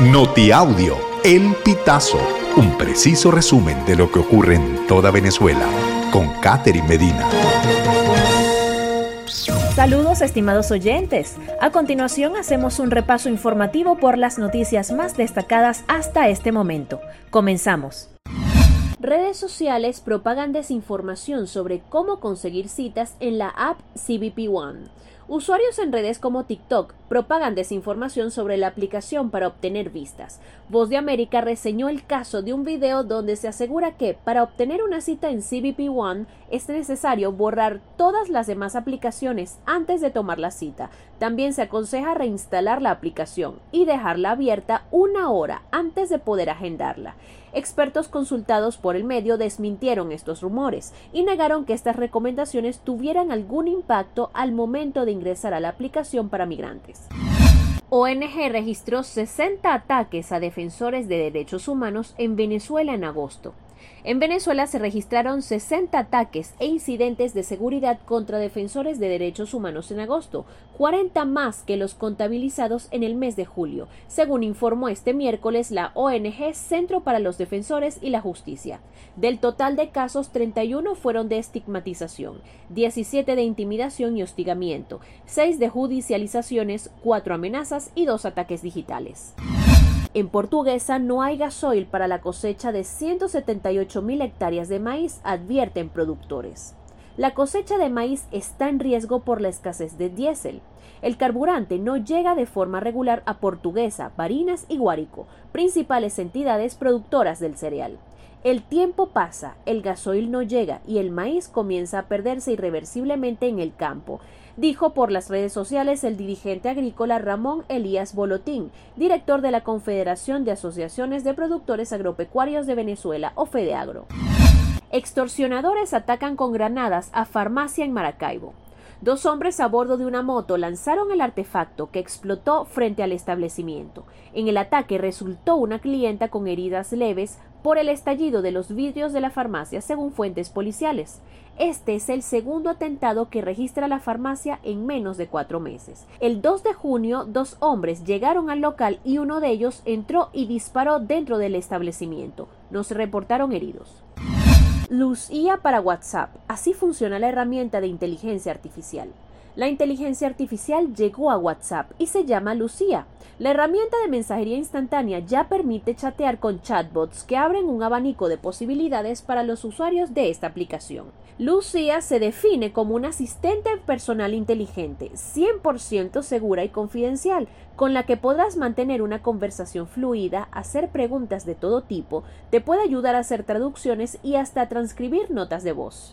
Notiaudio, El Pitazo, un preciso resumen de lo que ocurre en toda Venezuela, con Catherine Medina. Saludos estimados oyentes. A continuación hacemos un repaso informativo por las noticias más destacadas hasta este momento. Comenzamos. Redes sociales propagan desinformación sobre cómo conseguir citas en la app CBP One. Usuarios en redes como TikTok propagan desinformación sobre la aplicación para obtener vistas. Voz de América reseñó el caso de un video donde se asegura que para obtener una cita en CBP One es necesario borrar todas las demás aplicaciones antes de tomar la cita. También se aconseja reinstalar la aplicación y dejarla abierta una hora antes de poder agendarla. Expertos consultados por el medio desmintieron estos rumores y negaron que estas recomendaciones tuvieran algún impacto al momento de ingresar a la aplicación para migrantes. ONG registró 60 ataques a defensores de derechos humanos en Venezuela en agosto. En Venezuela se registraron 60 ataques e incidentes de seguridad contra defensores de derechos humanos en agosto, 40 más que los contabilizados en el mes de julio, según informó este miércoles la ONG Centro para los Defensores y la Justicia. Del total de casos, 31 fueron de estigmatización, 17 de intimidación y hostigamiento, 6 de judicializaciones, 4 amenazas y 2 ataques digitales. En Portuguesa no hay gasoil para la cosecha de 178 mil hectáreas de maíz, advierten productores. La cosecha de maíz está en riesgo por la escasez de diésel. El carburante no llega de forma regular a Portuguesa, Barinas y Guárico, principales entidades productoras del cereal. El tiempo pasa, el gasoil no llega y el maíz comienza a perderse irreversiblemente en el campo, dijo por las redes sociales el dirigente agrícola Ramón Elías Bolotín, director de la Confederación de Asociaciones de Productores Agropecuarios de Venezuela o FEDEAGRO. Extorsionadores atacan con granadas a farmacia en Maracaibo. Dos hombres a bordo de una moto lanzaron el artefacto que explotó frente al establecimiento. En el ataque resultó una clienta con heridas leves por el estallido de los vidrios de la farmacia, según fuentes policiales. Este es el segundo atentado que registra la farmacia en menos de cuatro meses. El 2 de junio, dos hombres llegaron al local y uno de ellos entró y disparó dentro del establecimiento. No se reportaron heridos. Lucía para WhatsApp. Así funciona la herramienta de inteligencia artificial. La inteligencia artificial llegó a WhatsApp y se llama Lucía. La herramienta de mensajería instantánea ya permite chatear con chatbots que abren un abanico de posibilidades para los usuarios de esta aplicación. Lucía se define como un asistente personal inteligente, 100% segura y confidencial, con la que podrás mantener una conversación fluida, hacer preguntas de todo tipo, te puede ayudar a hacer traducciones y hasta transcribir notas de voz.